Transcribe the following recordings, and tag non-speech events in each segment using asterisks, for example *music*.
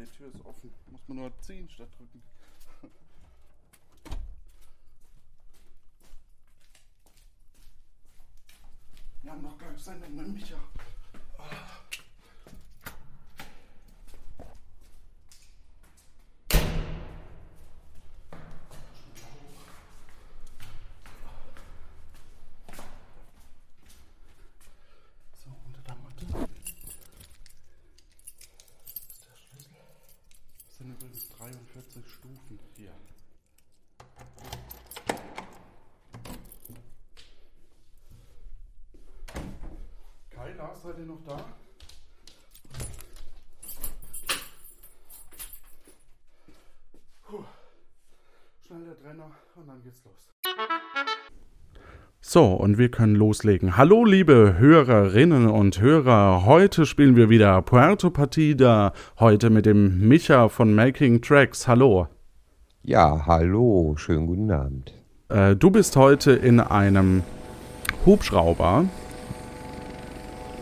die Tür ist offen. Muss man nur ziehen statt drücken. *laughs* Wir haben noch gleich Sendung mit Micha. So, unter der Matte. ist der Schlüssel. Das sind übrigens 43 Stufen hier. Kai, Lars, seid ihr noch da? Puh. Schnell der Trenner und dann geht's los. So, und wir können loslegen. Hallo, liebe Hörerinnen und Hörer. Heute spielen wir wieder Puerto Partida. Heute mit dem Micha von Making Tracks. Hallo. Ja, hallo, schönen guten Abend. Äh, du bist heute in einem Hubschrauber.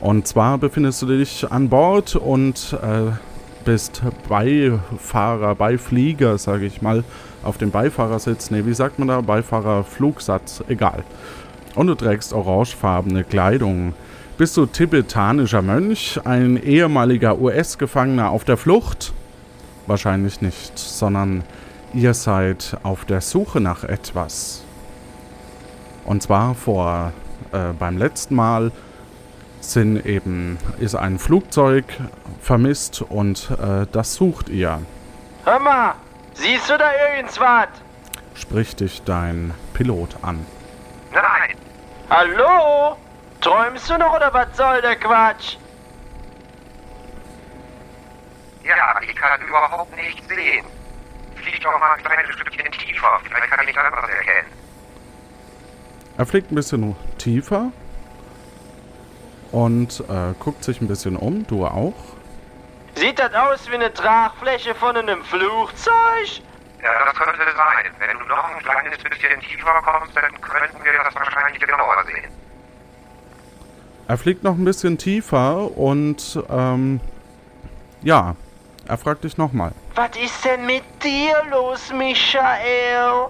Und zwar befindest du dich an Bord und äh, bist Beifahrer, Beiflieger, sage ich mal, auf dem Beifahrersitz. Ne, wie sagt man da? Beifahrerflugsatz, egal. Und du trägst orangefarbene Kleidung. Bist du tibetanischer Mönch, ein ehemaliger US-Gefangener auf der Flucht? Wahrscheinlich nicht, sondern ihr seid auf der Suche nach etwas. Und zwar vor äh, beim letzten Mal sind eben ist ein Flugzeug vermisst und äh, das sucht ihr. Hör mal, siehst du da irgendwas? Spricht dich dein Pilot an. Nein. Hallo? Träumst du noch oder was soll der Quatsch? Ja, ich kann überhaupt nichts sehen. Flieg doch mal ein kleines Stückchen tiefer, vielleicht kann ich dann was erkennen. Er fliegt ein bisschen tiefer und äh, guckt sich ein bisschen um. Du auch? Sieht das aus wie eine Tragfläche von einem Flugzeug? Ja, das könnte sein. Wenn du noch ein kleines bisschen tiefer kommst, dann könnten wir das wahrscheinlich genauer sehen. Er fliegt noch ein bisschen tiefer und ähm, ja, er fragt dich nochmal. Was ist denn mit dir los, Michael?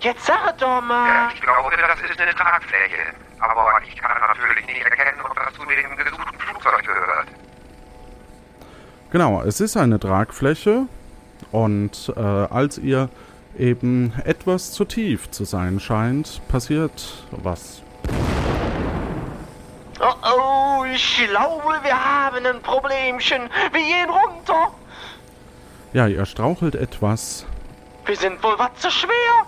Jetzt sag doch Ja, mal. ich glaube, das ist eine Tragfläche. Aber ich kann natürlich nicht erkennen, ob das zu dem gesuchten Flugzeug gehört. Genau, es ist eine Tragfläche und äh, als ihr eben etwas zu tief zu sein scheint, passiert was. Oh, oh, ich glaube, wir haben ein Problemchen. Wir gehen runter. Ja, ihr strauchelt etwas. Wir sind wohl was zu schwer.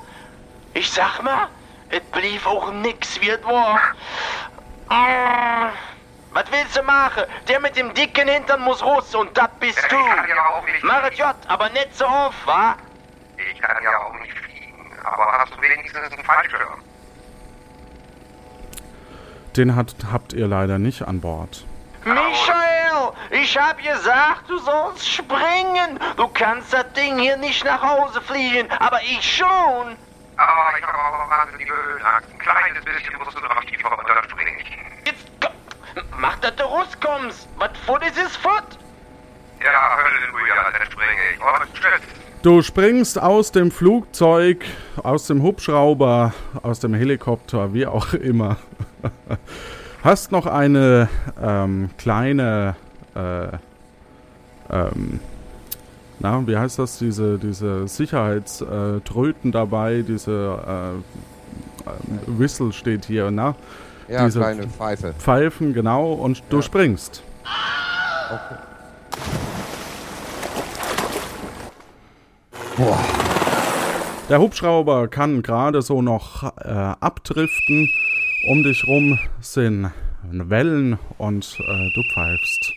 Ich sag mal, es blieb auch nix wie es war. Ah, was willst du machen? Der mit dem dicken Hintern muss raus und das bist du. ich kann ja auch nicht Mach es fliegen. jott, aber nicht so oft, wa? Ich kann ja auch nicht fliegen. Aber hast du wenigstens einen Fallschirm? Den hat, habt ihr leider nicht an Bord. Michael, ich hab gesagt, du sollst springen. Du kannst das Ding hier nicht nach Hause fliegen, aber ich schon. Aber ich habe auch wahnsinnige Höhenangst. Ein kleines bisschen musst du noch tiefer runterspringen. Mach, dass du rauskommst. Was fort ist, ist fort. Ja, Halleluja, dann springe ich. Und tschüss. Du springst aus dem Flugzeug, aus dem Hubschrauber, aus dem Helikopter, wie auch immer. *laughs* Hast noch eine ähm, kleine, äh, ähm, na, wie heißt das, diese, diese Sicherheitströten dabei, diese äh, äh, Whistle steht hier, na? Ja, Diese- kleine Pfeife. Pfeifen, genau, und du springst. Okay. Boah, Der Hubschrauber kann gerade so noch äh, abdriften. Um dich rum sind Wellen und äh, du pfeifst.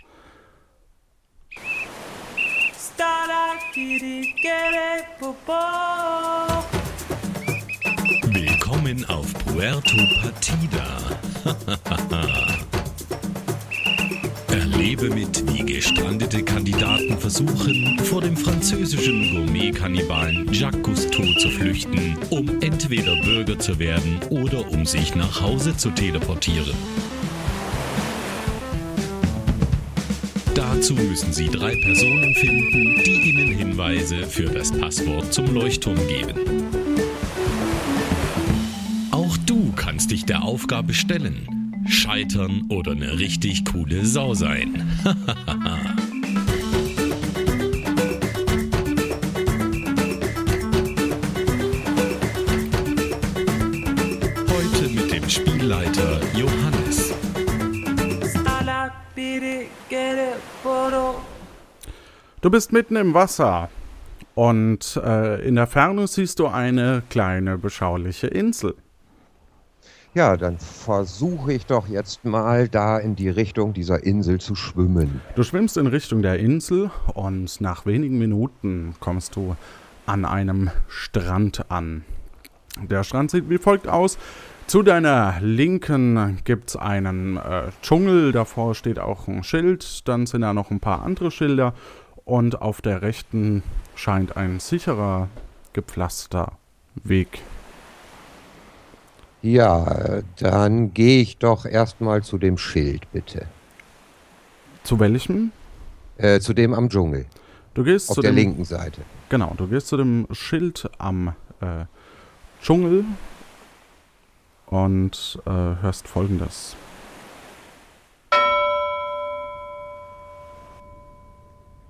Willkommen auf Puerto Partida. *laughs* Erlebe mit, wie gestrandete Kandidaten versuchen, vor dem französischen Gourmet-Kannibalen Jacques Cousteau zu flüchten, um entweder Bürger zu werden oder um sich nach Hause zu teleportieren. Dazu müssen Sie drei Personen finden, die Ihnen Hinweise für das Passwort zum Leuchtturm geben. Kannst dich der Aufgabe stellen. Scheitern oder eine richtig coole Sau sein. *laughs* Heute mit dem Spielleiter Johannes. Du bist mitten im Wasser und äh, in der Ferne siehst du eine kleine beschauliche Insel. Ja, dann versuche ich doch jetzt mal da in die Richtung dieser Insel zu schwimmen. Du schwimmst in Richtung der Insel und nach wenigen Minuten kommst du an einem Strand an. Der Strand sieht wie folgt aus. Zu deiner Linken gibt es einen äh, Dschungel, davor steht auch ein Schild, dann sind da noch ein paar andere Schilder und auf der rechten scheint ein sicherer, gepflaster Weg. Ja, dann gehe ich doch erstmal zu dem Schild, bitte. Zu welchem? Äh, zu dem am Dschungel, Du gehst auf zu der dem, linken Seite. Genau, du gehst zu dem Schild am äh, Dschungel und äh, hörst folgendes.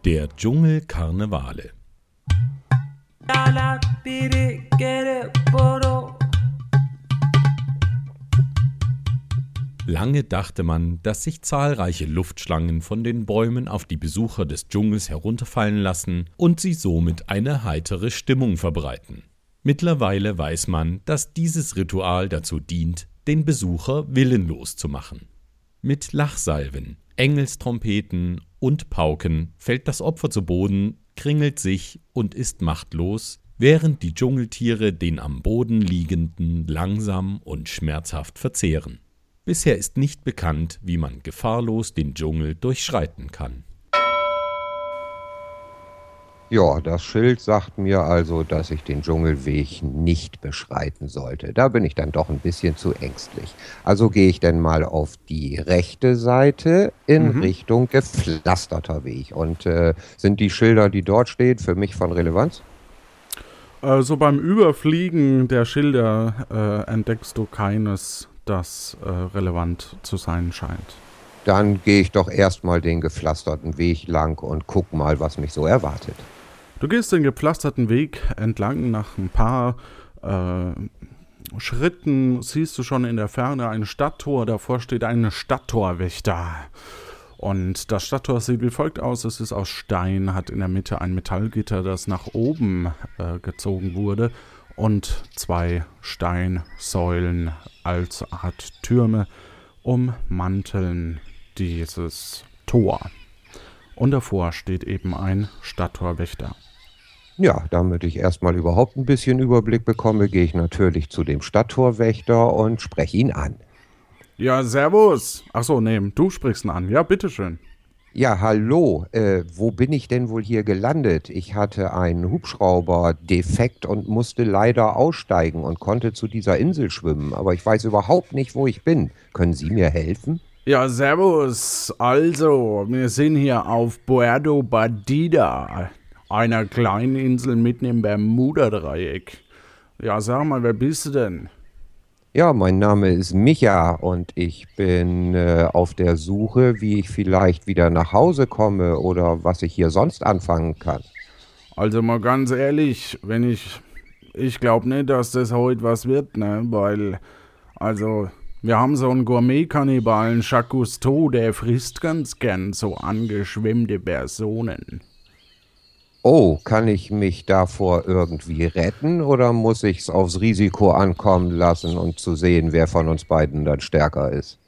Der Dschungel Karnevale. Lange dachte man, dass sich zahlreiche Luftschlangen von den Bäumen auf die Besucher des Dschungels herunterfallen lassen und sie somit eine heitere Stimmung verbreiten. Mittlerweile weiß man, dass dieses Ritual dazu dient, den Besucher willenlos zu machen. Mit Lachsalven, Engelstrompeten und Pauken fällt das Opfer zu Boden, kringelt sich und ist machtlos, während die Dschungeltiere den am Boden liegenden langsam und schmerzhaft verzehren. Bisher ist nicht bekannt, wie man gefahrlos den Dschungel durchschreiten kann. Ja, das Schild sagt mir also, dass ich den Dschungelweg nicht beschreiten sollte. Da bin ich dann doch ein bisschen zu ängstlich. Also gehe ich dann mal auf die rechte Seite in Mhm. Richtung gepflasterter Weg. Und äh, sind die Schilder, die dort stehen, für mich von Relevanz? So beim Überfliegen der Schilder äh, entdeckst du keines, das äh, relevant zu sein scheint. Dann gehe ich doch erstmal den gepflasterten Weg lang und guck mal, was mich so erwartet. Du gehst den gepflasterten Weg entlang. Nach ein paar äh, Schritten siehst du schon in der Ferne ein Stadttor. Davor steht ein Stadttorwächter. Und das Stadttor sieht wie folgt aus. Es ist aus Stein, hat in der Mitte ein Metallgitter, das nach oben äh, gezogen wurde. Und zwei Steinsäulen als Art Türme ummanteln dieses Tor. Und davor steht eben ein Stadttorwächter. Ja, damit ich erstmal überhaupt ein bisschen Überblick bekomme, gehe ich natürlich zu dem Stadttorwächter und spreche ihn an. Ja, servus. Achso, nee, du sprichst ihn an. Ja, bitteschön. Ja, hallo. Äh, wo bin ich denn wohl hier gelandet? Ich hatte einen Hubschrauber defekt und musste leider aussteigen und konnte zu dieser Insel schwimmen, aber ich weiß überhaupt nicht, wo ich bin. Können Sie mir helfen? Ja, servus. Also, wir sind hier auf Puerto Badida, einer kleinen Insel mitten im Bermuda-Dreieck. Ja, sag mal, wer bist du denn? Ja, mein Name ist Micha und ich bin äh, auf der Suche, wie ich vielleicht wieder nach Hause komme oder was ich hier sonst anfangen kann. Also mal ganz ehrlich, wenn ich. Ich glaube nicht, dass das heute was wird, ne? Weil. Also. Wir haben so einen Gourmet-Kannibalen, Jacques Cousteau, der frisst ganz gern so angeschwemmte Personen. Oh, kann ich mich davor irgendwie retten oder muss ich's aufs Risiko ankommen lassen und zu sehen, wer von uns beiden dann stärker ist?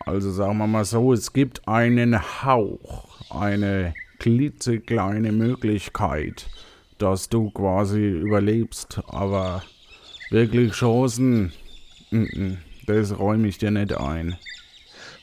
Also sagen wir mal so, es gibt einen Hauch, eine klitzekleine Möglichkeit, dass du quasi überlebst, aber wirklich Chancen, das räume ich dir nicht ein.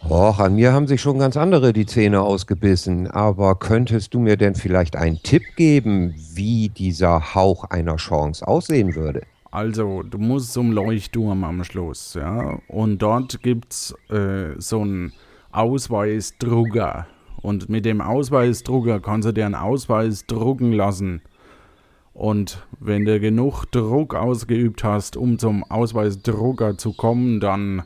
Och, an mir haben sich schon ganz andere die Zähne ausgebissen, aber könntest du mir denn vielleicht einen Tipp geben, wie dieser Hauch einer Chance aussehen würde? Also, du musst zum Leuchtturm am Schluss, ja. Und dort gibt's äh, so einen Ausweisdrucker. Und mit dem Ausweisdrucker kannst du dir einen Ausweis drucken lassen. Und wenn du genug Druck ausgeübt hast, um zum Ausweisdrucker zu kommen, dann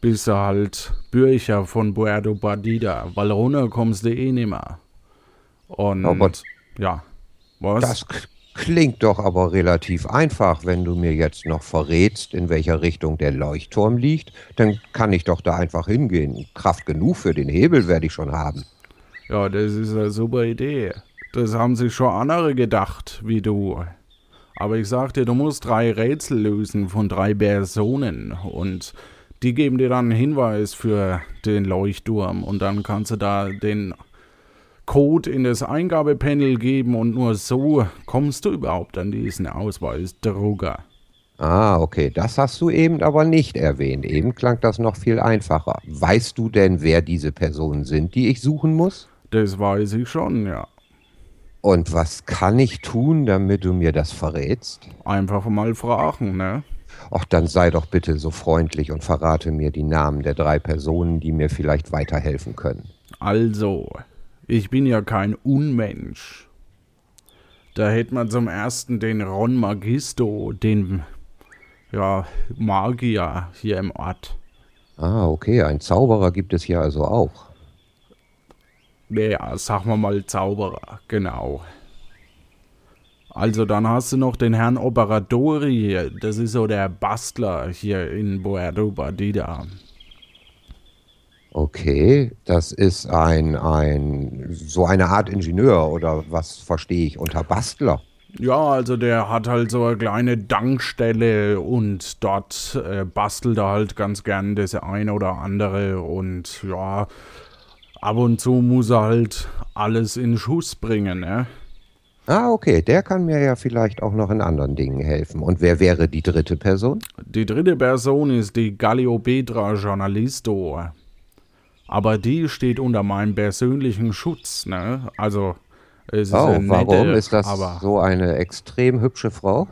bist du halt Bürger von Puerto Partida, weil runter kommst du eh nimmer. Und Aber ja, was? Das klingt doch aber relativ einfach. Wenn du mir jetzt noch verrätst, in welcher Richtung der Leuchtturm liegt, dann kann ich doch da einfach hingehen. Kraft genug für den Hebel werde ich schon haben. Ja, das ist eine super Idee. Das haben sich schon andere gedacht, wie du. Aber ich sag dir, du musst drei Rätsel lösen von drei Personen und die geben dir dann einen Hinweis für den Leuchtturm und dann kannst du da den Code in das Eingabepanel geben und nur so kommst du überhaupt an diesen Ausweisdrucker. Ah, okay, das hast du eben aber nicht erwähnt. Eben klang das noch viel einfacher. Weißt du denn, wer diese Personen sind, die ich suchen muss? Das weiß ich schon, ja. Und was kann ich tun, damit du mir das verrätst? Einfach mal fragen, ne? Ach, dann sei doch bitte so freundlich und verrate mir die Namen der drei Personen, die mir vielleicht weiterhelfen können. Also, ich bin ja kein Unmensch. Da hätte man zum ersten den Ron Magisto, den ja, Magier hier im Ort. Ah, okay, ein Zauberer gibt es hier also auch. Ja, sagen wir mal Zauberer, genau. Also dann hast du noch den Herrn Operatori, das ist so der Bastler hier in Puerto Partida. Okay, das ist ein, ein, so eine Art Ingenieur oder was verstehe ich unter Bastler? Ja, also der hat halt so eine kleine Dankstelle und dort äh, bastelt er halt ganz gern das eine oder andere und ja, ab und zu muss er halt alles in Schuss bringen, ne? Ah, okay, der kann mir ja vielleicht auch noch in anderen Dingen helfen. Und wer wäre die dritte Person? Die dritte Person ist die Galliopetra Journalisto. Aber die steht unter meinem persönlichen Schutz, ne? Also, es ist Oh, nette, warum ist das aber so eine extrem hübsche Frau?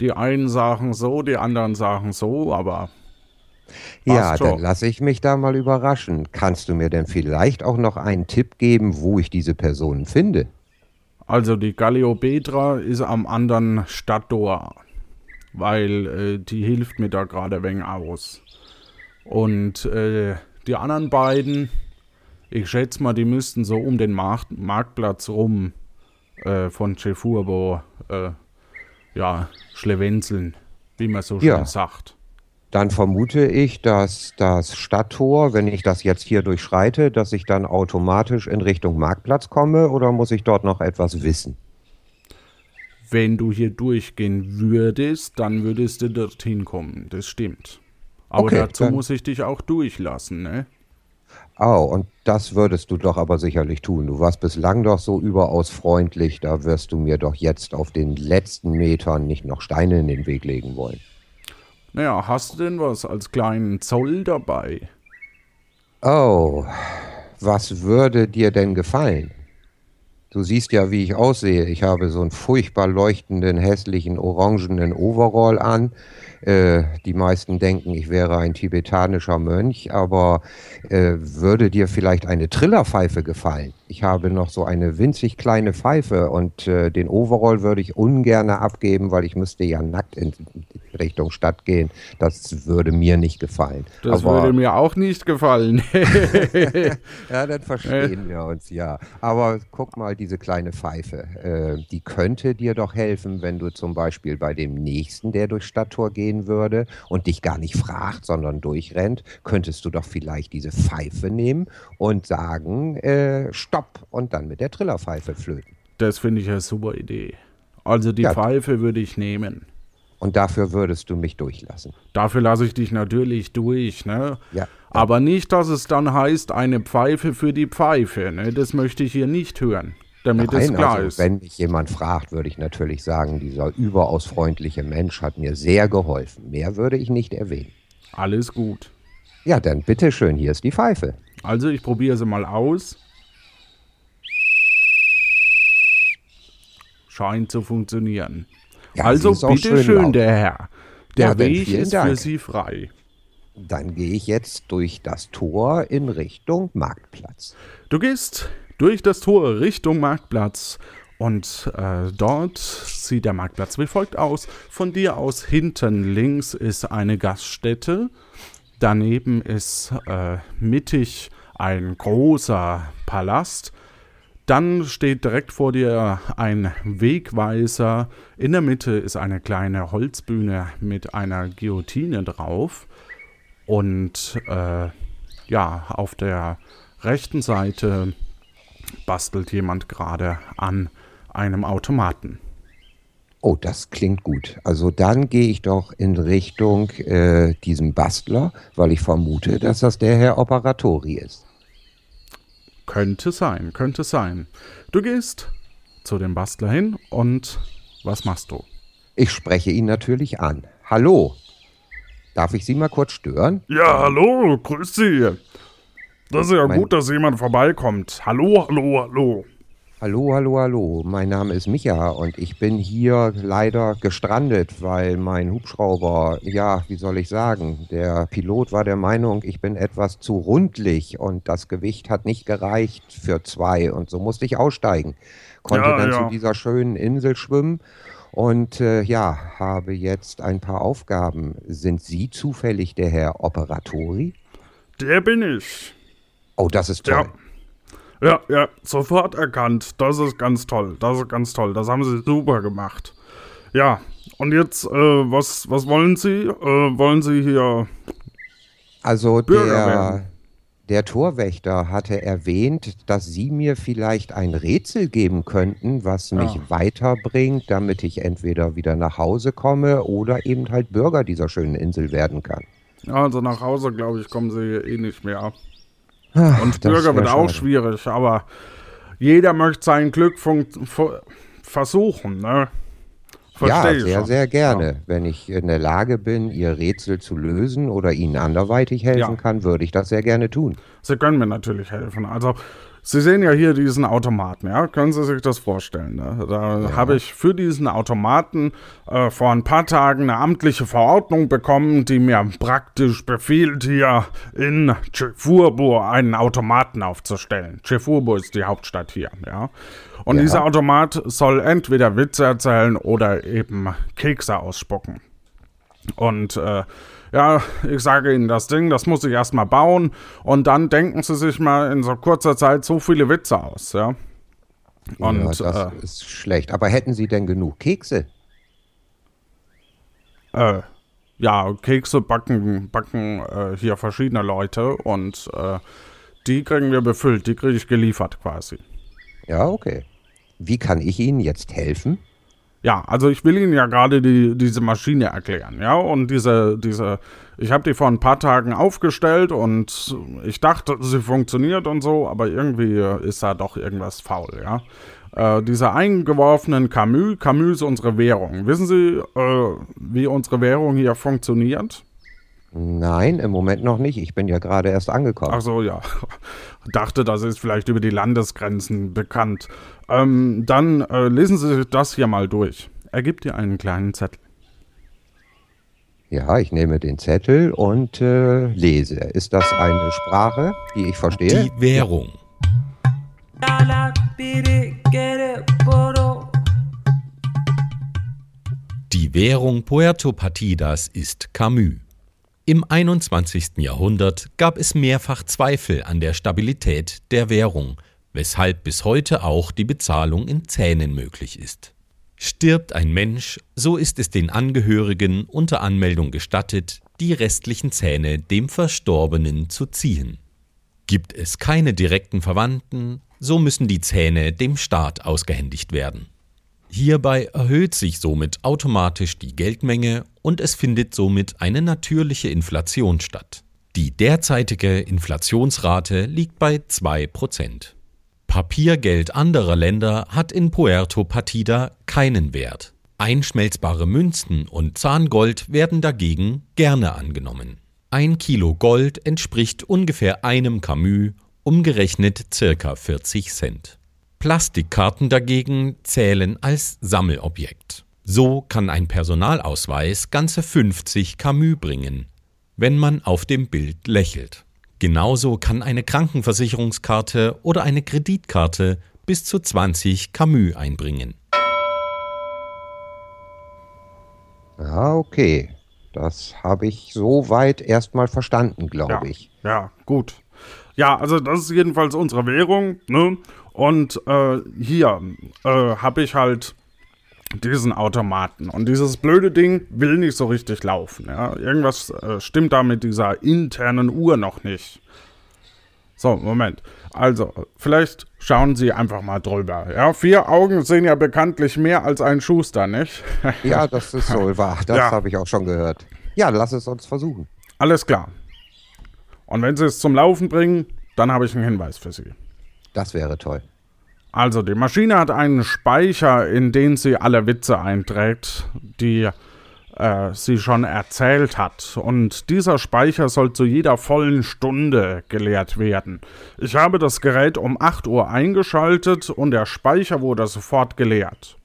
die einen sagen so, die anderen sagen so, aber Ja, Passt dann schon. lasse ich mich da mal überraschen. Kannst du mir denn vielleicht auch noch einen Tipp geben, wo ich diese Personen finde? Also die Galliopetra ist am anderen Stadttor, weil äh, die hilft mir da gerade wenig aus. Und äh, die anderen beiden, ich schätze mal, die müssten so um den Markt, Marktplatz rum äh, von Cefurbo, äh, ja, schlewenzeln, wie man so schön Ja. sagt. Dann vermute ich, dass das Stadttor, wenn ich das jetzt hier durchschreite, dass ich dann automatisch in Richtung Marktplatz komme oder muss ich dort noch etwas wissen? Wenn du hier durchgehen würdest, dann würdest du dorthin kommen, das stimmt. Aber Okay, dazu muss ich dich auch durchlassen, ne? Oh, und das würdest du doch aber sicherlich tun. Du warst bislang doch so überaus freundlich, da wirst du mir doch jetzt auf den letzten Metern nicht noch Steine in den Weg legen wollen. Naja, hast du denn was als kleinen Zoll dabei? Oh, was würde dir denn gefallen? Du siehst ja, wie ich aussehe. Ich habe so einen furchtbar leuchtenden, hässlichen, orangenen Overall an. Äh, die meisten denken, ich wäre ein tibetanischer Mönch, aber äh, würde dir vielleicht eine Trillerpfeife gefallen? Ich habe noch so eine winzig kleine Pfeife und äh, den Overall würde ich ungern abgeben, weil ich müsste ja nackt in Richtung Stadt gehen. Das würde mir nicht gefallen. Das aber, würde mir auch nicht gefallen. *laughs* ja, dann verstehen *laughs* wir uns ja. Aber guck mal, diese kleine Pfeife, äh, die könnte dir doch helfen, wenn du zum Beispiel bei dem Nächsten, der durchs Stadttor gehen würde und dich gar nicht fragt, sondern durchrennt, könntest du doch vielleicht diese Pfeife nehmen und sagen, äh, stopp und dann mit der Trillerpfeife flöten. das finde ich eine super Idee. Also die Ja. Pfeife würde ich nehmen. Und dafür würdest du mich durchlassen. Dafür lasse ich dich natürlich durch, ne? Ja. Aber nicht, dass es dann heißt, eine Pfeife für die Pfeife, ne? Das möchte ich hier nicht hören, damit es Nein, klar also, ist. wenn mich jemand fragt, würde ich natürlich sagen, dieser überaus freundliche Mensch hat mir sehr geholfen. Mehr würde ich nicht erwähnen. Alles gut. Ja, dann bitteschön, hier ist die Pfeife. Also ich probiere sie mal aus. Scheint zu funktionieren. Ja, also schön bitteschön, laut. der Herr. Der Ja, Weg ist für Dank. Sie frei. Dann gehe ich jetzt durch das Tor in Richtung Marktplatz. Du gehst durch das Tor Richtung Marktplatz und äh, dort sieht der Marktplatz wie folgt aus. Von dir aus hinten links ist eine Gaststätte. Daneben ist äh, mittig ein großer Palast. Dann steht direkt vor dir ein Wegweiser. In der Mitte ist eine kleine Holzbühne mit einer Guillotine drauf. Und äh, ja, auf der rechten Seite bastelt jemand gerade an einem Automaten. Oh, das klingt gut. Also dann gehe ich doch in Richtung äh, diesem Bastler, weil ich vermute, dass das der Herr Operatori ist. Könnte sein, könnte sein. Du gehst zu dem Bastler hin und was machst du? Ich spreche ihn natürlich an. Hallo. Darf ich Sie mal kurz stören? Ja, hallo, grüß Sie. Das ist ja Mein- gut, dass jemand vorbeikommt. Hallo, hallo, hallo. Hallo, hallo, hallo. Mein Name ist Micha und ich bin hier leider gestrandet, weil mein Hubschrauber, ja, wie soll ich sagen, der Pilot war der Meinung, ich bin etwas zu rundlich und das Gewicht hat nicht gereicht für zwei und so musste ich aussteigen. Konnte Ja, dann ja. zu dieser schönen Insel schwimmen und äh, ja, habe jetzt ein paar Aufgaben. Sind Sie zufällig der Herr Operatori? Der bin ich. Oh, das ist toll. Ja. Ja, ja, sofort erkannt. Das ist ganz toll. Das ist ganz toll. Das haben Sie super gemacht. Ja, und jetzt, äh, was, was wollen Sie? Äh, wollen Sie hier. Also Bürger der, werden. der Torwächter hatte erwähnt, dass Sie mir vielleicht ein Rätsel geben könnten, was mich Ja. weiterbringt, damit ich entweder wieder nach Hause komme oder eben halt Bürger dieser schönen Insel werden kann. Also nach Hause, glaube ich, kommen Sie eh nicht mehr. Ach, Und Bürger wird auch schade. schwierig, aber jeder möchte sein Glück versuchen, ne? Versteh Ja, ich sehr, sehr gerne. Wenn ich in der Lage bin, Ihr Rätsel zu lösen oder Ihnen anderweitig helfen Ja. kann, würde ich das sehr gerne tun. Sie können mir natürlich helfen. Also, Sie sehen ja hier diesen Automaten, ja? Können Sie sich das vorstellen? Ne? Da habe ich für diesen Automaten äh, vor ein paar Tagen eine amtliche Verordnung bekommen, die mir praktisch befiehlt, hier in Chefurbo einen Automaten aufzustellen. Chefurbo ist die Hauptstadt hier, ja? Und Ja. dieser Automat soll entweder Witze erzählen oder eben Kekse ausspucken. Und äh, ja, ich sage Ihnen, das Ding, das muss ich erstmal bauen und dann denken Sie sich mal in so kurzer Zeit so viele Witze aus, ja. Und ja, das äh, ist schlecht. Aber hätten Sie denn genug Kekse? äh, ja, Kekse backen, backen äh, hier verschiedene Leute und äh, die kriegen wir befüllt, die kriege ich geliefert quasi. Ja, okay. Wie kann ich Ihnen jetzt helfen? Ja, also ich will Ihnen ja gerade die, diese Maschine erklären, ja, und diese, diese, ich habe die vor ein paar Tagen aufgestellt und ich dachte, sie funktioniert und so, aber irgendwie ist da doch irgendwas faul, ja. Äh, diese eingeworfenen Camus, Camus ist unsere Währung. Wissen Sie, äh, wie unsere Währung hier funktioniert? Nein, im Moment noch nicht. Ich bin ja gerade erst angekommen. Ach so, ja. *laughs* Dachte, das ist vielleicht über die Landesgrenzen bekannt. Ähm, dann äh, lesen Sie sich das hier mal durch. Er gibt dir einen kleinen Zettel. Ja, ich nehme den Zettel und äh, lese. Ist das eine Sprache, die ich verstehe? Die Währung. Die Währung Puerto Partidas ist Camus. Im 21. Jahrhundert gab es mehrfach Zweifel an der Stabilität der Währung, weshalb bis heute auch die Bezahlung in Zähnen möglich ist. Stirbt ein Mensch, so ist es den Angehörigen unter Anmeldung gestattet, die restlichen Zähne dem Verstorbenen zu ziehen. Gibt es keine direkten Verwandten, so müssen die Zähne dem Staat ausgehändigt werden. Hierbei erhöht sich somit automatisch die Geldmenge und es findet somit eine natürliche Inflation statt. Die derzeitige Inflationsrate liegt bei 2%. Papiergeld anderer Länder hat in Puerto Partida keinen Wert. Einschmelzbare Münzen und Zahngold werden dagegen gerne angenommen. Ein Kilo Gold entspricht ungefähr einem Camus, umgerechnet circa 40 Cent. Plastikkarten dagegen zählen als Sammelobjekt. So kann ein Personalausweis ganze 50 Camus bringen. wenn man auf dem Bild lächelt. Genauso kann eine Krankenversicherungskarte oder eine Kreditkarte bis zu 20 Camus einbringen. Ja, okay. Das habe ich soweit erstmal verstanden, glaube Ja, ich. ja, gut. Ja, also das ist jedenfalls unsere Währung, ne? Und äh, hier äh, habe ich halt diesen Automaten. Und dieses blöde Ding will nicht so richtig laufen. Ja? Irgendwas äh, stimmt da mit dieser internen Uhr noch nicht. So, Moment. Also, vielleicht schauen Sie einfach mal drüber. Ja, vier Augen sehen ja bekanntlich mehr als ein Schuster, nicht? Ja, das ist so *laughs* wahr. Das Ja. habe ich auch schon gehört. Ja, lass es uns versuchen. Alles klar. Und wenn Sie es zum Laufen bringen, dann habe ich einen Hinweis für Sie. Das wäre toll. Also, die Maschine hat einen Speicher, in den sie alle Witze einträgt, die äh, sie schon erzählt hat. Und dieser Speicher soll zu jeder vollen Stunde geleert werden. Ich habe das Gerät um 8 Uhr eingeschaltet und der Speicher wurde sofort geleert.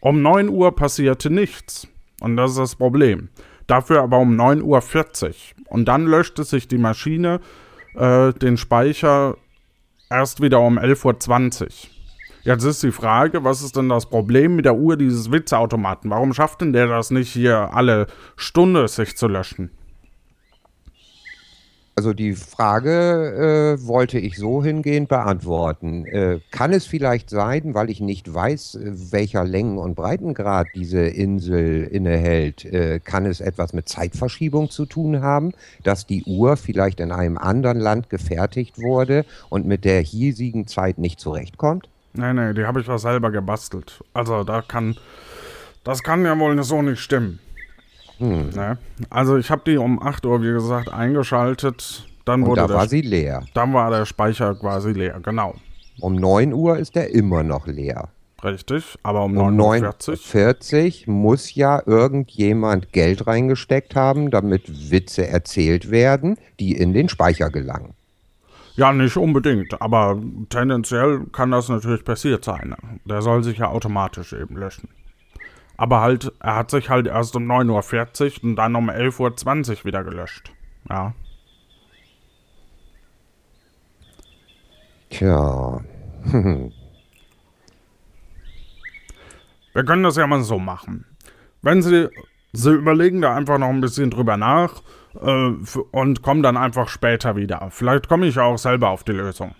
Um 9 Uhr passierte nichts. Und das ist das Problem. Dafür aber um 9.40 Uhr. Und dann löschte sich die Maschine äh, den Speicher erst wieder um 11.20 Uhr. Jetzt ist die Frage, was ist denn das Problem mit der Uhr dieses Witzautomaten? Warum schafft denn der das nicht hier alle Stunde sich zu löschen? Also die Frage äh, wollte ich so hingehend beantworten. Äh, kann es vielleicht sein, weil ich nicht weiß, äh, welcher Längen- und Breitengrad diese Insel innehält, äh, kann es etwas mit Zeitverschiebung zu tun haben, dass die Uhr vielleicht in einem anderen Land gefertigt wurde und mit der hiesigen Zeit nicht zurechtkommt? Nee, nee, die habe ich ja selber gebastelt. Also da kann, das kann ja wohl so nicht stimmen. Ne? Also ich habe die um 8 Uhr, wie gesagt, eingeschaltet. Dann Und wurde da der, war sie leer. dann war der Speicher quasi leer, genau. Um 9 Uhr ist er immer noch leer. Richtig, aber um, Um 9.40 9.40 muss ja irgendjemand Geld reingesteckt haben, damit Witze erzählt werden, die in den Speicher gelangen. Ja, nicht unbedingt, aber tendenziell kann das natürlich passiert sein. Der soll sich ja automatisch eben löschen. Aber halt, er hat sich halt erst um 9.40 Uhr und dann um 11.20 Uhr wieder gelöscht. Ja. Tja, *laughs* Wir können das ja mal so machen. Wenn Sie, Sie überlegen da einfach noch ein bisschen drüber nach äh, und kommen dann einfach später wieder. Vielleicht komme ich ja auch selber auf die Lösung.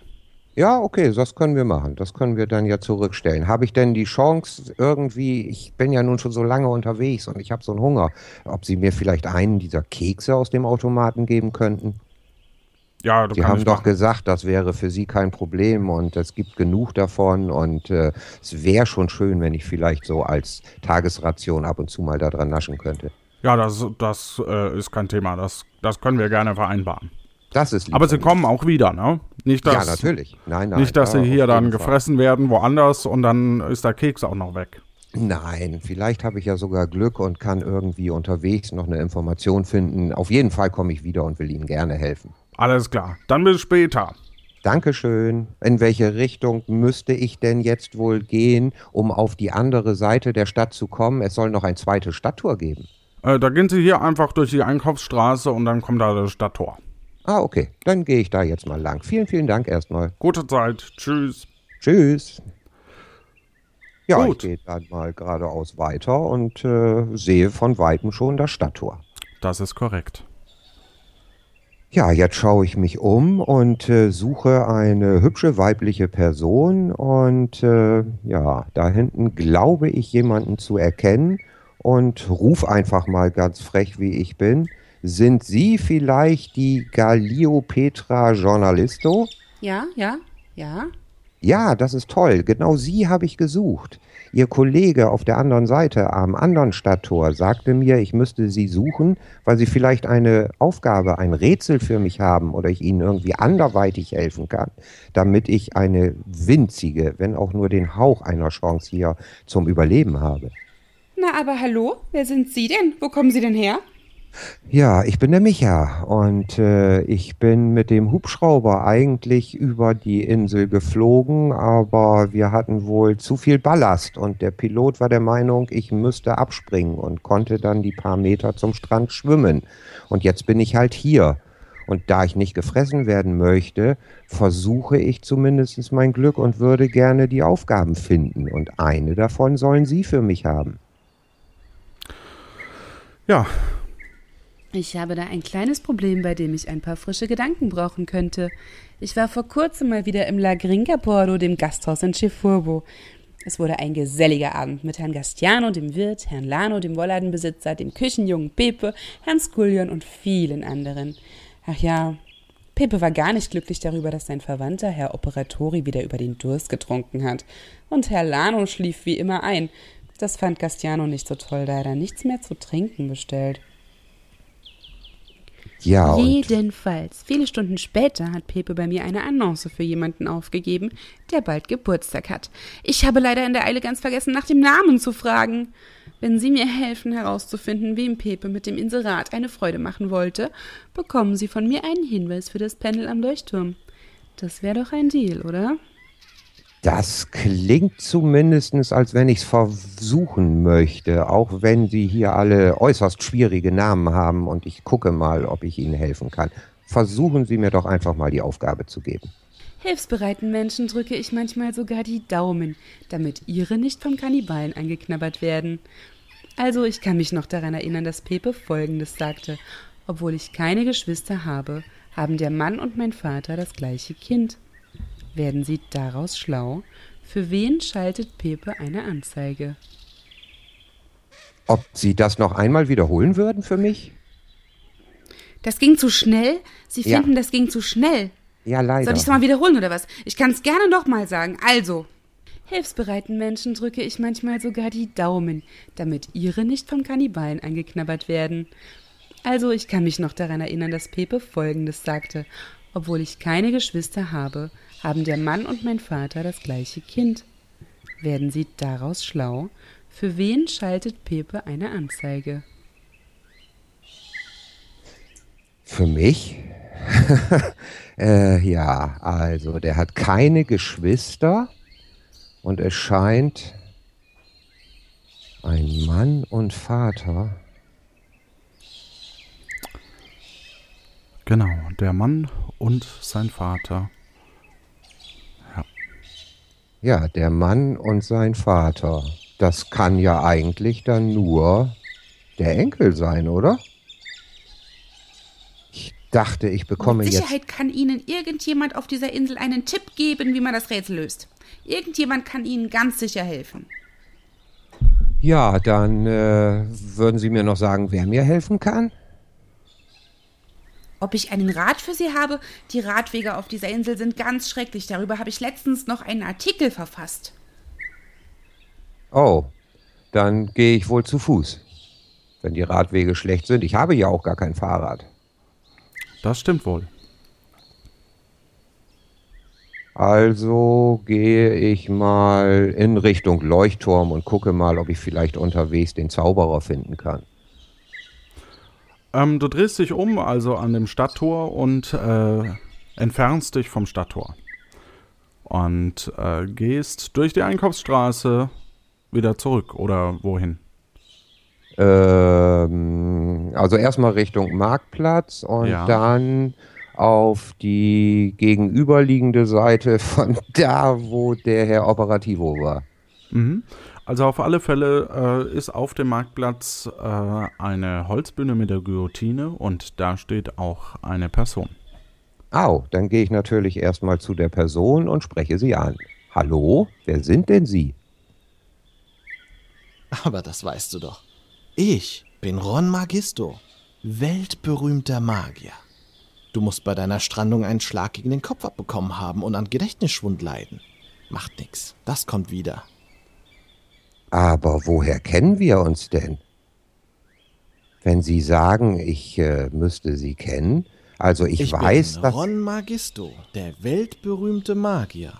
Ja, okay, das können wir machen. Das können wir dann ja zurückstellen. Habe ich denn die Chance irgendwie, ich bin ja nun schon so lange unterwegs und ich habe so einen Hunger, ob Sie mir vielleicht einen dieser Kekse aus dem Automaten geben könnten? Ja, du Sie haben doch gesagt, das wäre für Sie kein Problem und es gibt genug davon und äh, es wäre schon schön, wenn ich vielleicht so als Tagesration ab und zu mal daran naschen könnte. Ja, das, das äh, ist kein Thema. Das, das können wir gerne vereinbaren. Das ist Aber Sie kommen auch wieder, ne? Nicht, dass, Ja, natürlich. Nein, nein. Nicht, dass ja, sie hier dann jeden Fall. gefressen werden woanders und dann ist der Keks auch noch weg. Nein, vielleicht habe ich ja sogar Glück und kann irgendwie unterwegs noch eine Information finden. Auf jeden Fall komme ich wieder und will Ihnen gerne helfen. Alles klar. Dann bis später. Dankeschön. In welche Richtung müsste ich denn jetzt wohl gehen, um auf die andere Seite der Stadt zu kommen? Es soll noch ein zweites Stadttor geben. Äh, da gehen Sie hier einfach durch die Einkaufsstraße und dann kommt da das Stadttor. Ah, okay. Dann gehe ich da jetzt mal lang. Vielen, vielen Dank erstmal. Gute Zeit. Tschüss. Tschüss. Ja, Gut. ich gehe dann mal geradeaus weiter und äh, sehe von weitem schon das Stadttor. Das ist korrekt. Ja, jetzt schaue ich mich um und äh, suche eine hübsche weibliche Person und äh, ja, da hinten glaube ich jemanden zu erkennen und ruf einfach mal ganz frech, wie ich bin. Sind Sie vielleicht die Galliopetra Journalisto? Ja, ja, ja. Ja, das ist toll. Genau Sie habe ich gesucht. Ihr Kollege auf der anderen Seite am anderen Stadttor sagte mir, ich müsste Sie suchen, weil Sie vielleicht eine Aufgabe, ein Rätsel für mich haben oder ich Ihnen irgendwie anderweitig helfen kann, damit ich eine winzige, wenn auch nur den Hauch einer Chance hier zum Überleben habe. Na, aber hallo, wer sind Sie denn? Wo kommen Sie denn her? Ja, ich bin der Micha und äh, ich bin mit dem Hubschrauber eigentlich über die Insel geflogen, aber wir hatten wohl zu viel Ballast und der Pilot war der Meinung, ich müsste abspringen und konnte dann die paar Meter zum Strand schwimmen. Und jetzt bin ich halt hier. Und da ich nicht gefressen werden möchte, versuche ich zumindest mein Glück und würde gerne die Aufgaben finden. Und eine davon sollen Sie für mich haben. Ja, Ich habe da ein kleines Problem, bei dem ich ein paar frische Gedanken brauchen könnte. Ich war vor kurzem mal wieder im La Gringa Porto, dem Gasthaus in Cefurbo. Es wurde ein geselliger Abend mit Herrn Gastiano, dem Wirt, Herrn Lano, dem Wollladenbesitzer, dem Küchenjungen Pepe, Herrn Skullion und vielen anderen. Ach ja, Pepe war gar nicht glücklich darüber, dass sein Verwandter, Herr Operatori, wieder über den Durst getrunken hat. Und Herr Lano schlief wie immer ein. Das fand Gastiano nicht so toll, da er da nichts mehr zu trinken bestellt. Ja, Jedenfalls, viele Stunden später hat Pepe bei mir eine Annonce für jemanden aufgegeben, der bald Geburtstag hat. Ich habe leider in der Eile ganz vergessen, nach dem Namen zu fragen. Wenn Sie mir helfen, herauszufinden, wem Pepe mit dem Inserat eine Freude machen wollte, bekommen Sie von mir einen Hinweis für das Panel am Leuchtturm. Das wäre doch ein Deal, oder? Das klingt zumindest, als wenn ich es versuchen möchte, auch wenn Sie hier alle äußerst schwierige Namen haben und ich gucke mal, ob ich Ihnen helfen kann. Versuchen Sie mir doch einfach mal die Aufgabe zu geben. Hilfsbereiten Menschen drücke ich manchmal sogar die Daumen, damit ihre nicht vom Kannibalen angeknabbert werden. Also ich kann mich noch daran erinnern, dass Pepe Folgendes sagte. Obwohl ich keine Geschwister habe, haben der Mann und mein Vater das gleiche Kind. Werden Sie daraus schlau? Für wen schaltet Pepe eine Anzeige? Ob Sie das noch einmal wiederholen würden für mich? Das ging zu schnell? Sie Ja. finden, das ging zu schnell? Ja, leider. Soll ich es mal wiederholen oder was? Ich kann es gerne noch mal sagen. Also. Hilfsbereiten Menschen drücke ich manchmal sogar die Daumen, damit ihre nicht vom Kannibalen angeknabbert werden. Also ich kann mich noch daran erinnern, dass Pepe Folgendes sagte. Obwohl ich keine Geschwister habe, haben der Mann und mein Vater das gleiche Kind. Werden Sie daraus schlau? Für wen schaltet Pepe eine Anzeige? Für mich? *laughs* äh, ja, also der hat keine Geschwister und es scheint ein Mann und Vater. genau. Der Mann und sein Vater. Ja, der Mann und sein Vater. Das kann ja eigentlich dann nur der Enkel sein, oder? Ich dachte, ich bekomme Mit jetzt. Sicherheit kann Ihnen irgendjemand auf dieser Insel einen Tipp geben, wie man das Rätsel löst. Irgendjemand kann Ihnen ganz sicher helfen. Ja, dann äh, würden Sie mir noch sagen, wer mir helfen kann? Ob ich einen Rat für Sie habe? Die Radwege auf dieser Insel sind ganz schrecklich. Darüber habe ich letztens noch einen Artikel verfasst. Oh, dann gehe ich wohl zu Fuß. Wenn die Radwege schlecht sind. Ich habe ja auch gar kein Fahrrad. Das stimmt wohl. Also gehe ich mal in Richtung Leuchtturm und gucke mal, ob ich vielleicht unterwegs den Zauberer finden kann. Ähm, du drehst dich um, also an dem Stadttor und äh, entfernst dich vom Stadttor. Und äh, gehst durch die Einkaufsstraße wieder zurück oder wohin? Ähm, also erstmal Richtung Marktplatz und Ja. dann auf die gegenüberliegende Seite von *laughs* da, wo der Herr Operativo war. Mhm. Also auf alle Fälle äh, ist auf dem Marktplatz äh, eine Holzbühne mit der Guillotine und da steht auch eine Person. Au, dann gehe ich natürlich erstmal zu der Person und spreche sie an. Hallo, wer sind denn Sie? Aber das weißt du doch. Ich bin Ron Magisto, weltberühmter Magier. Du musst bei deiner Strandung einen Schlag gegen den Kopf abbekommen haben und an Gedächtnisschwund leiden. Macht nix, das kommt wieder. Aber woher kennen wir uns denn? Wenn Sie sagen, ich äh, müsste Sie kennen, also ich, weiß, bin dass... Ron Magisto, der weltberühmte Magier.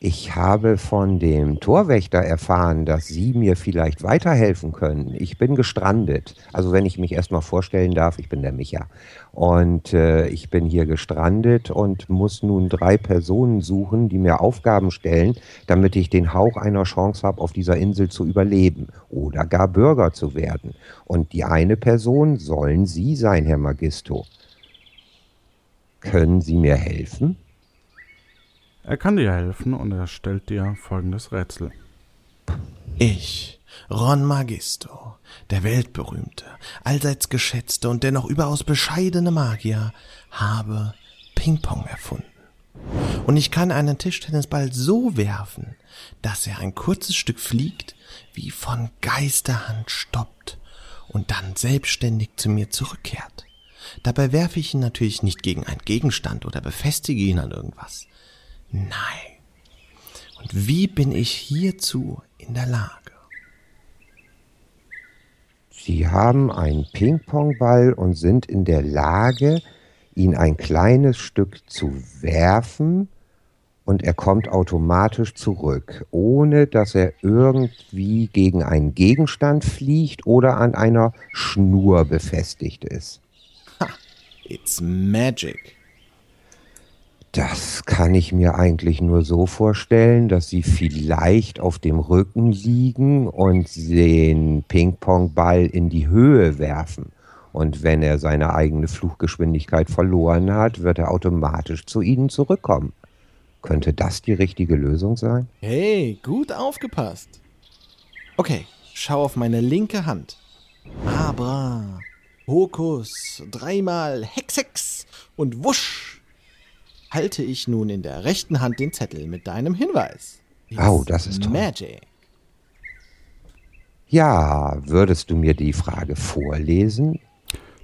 Ich habe von dem Torwächter erfahren, dass Sie mir vielleicht weiterhelfen können. Ich bin gestrandet. Also wenn ich mich erstmal vorstellen darf, ich bin der Micha. Und äh, ich bin hier gestrandet und muss nun drei Personen suchen, die mir Aufgaben stellen, damit ich den Hauch einer Chance habe, auf dieser Insel zu überleben oder gar Bürger zu werden. Und die eine Person sollen Sie sein, Herr Magisto. Können Sie mir helfen? Er kann dir helfen und er stellt dir folgendes Rätsel. Ich, Ron Magisto, der weltberühmte, allseits geschätzte und dennoch überaus bescheidene Magier, habe Ping-Pong erfunden. Und ich kann einen Tischtennisball so werfen, dass er ein kurzes Stück fliegt, wie von Geisterhand stoppt und dann selbstständig zu mir zurückkehrt. Dabei werfe ich ihn natürlich nicht gegen einen Gegenstand oder befestige ihn an irgendwas. Nein. Und wie bin ich hierzu in der Lage? Sie haben einen Ping-Pong-Ball und sind in der Lage, ihn ein kleines Stück zu werfen und er kommt automatisch zurück, ohne dass er irgendwie gegen einen Gegenstand fliegt oder an einer Schnur befestigt ist. It's magic. Das kann ich mir eigentlich nur so vorstellen, dass sie vielleicht auf dem Rücken liegen und den Ping-Pong-Ball in die Höhe werfen. Und wenn er seine eigene Fluggeschwindigkeit verloren hat, wird er automatisch zu ihnen zurückkommen. Könnte das die richtige Lösung sein? Hey, gut aufgepasst. Okay, schau auf meine linke Hand. Abra, Hokus, dreimal Hex, Hex und wusch halte ich nun in der rechten Hand den Zettel mit deinem Hinweis. Oh, das ist toll. Magic. Ja, würdest du mir die Frage vorlesen?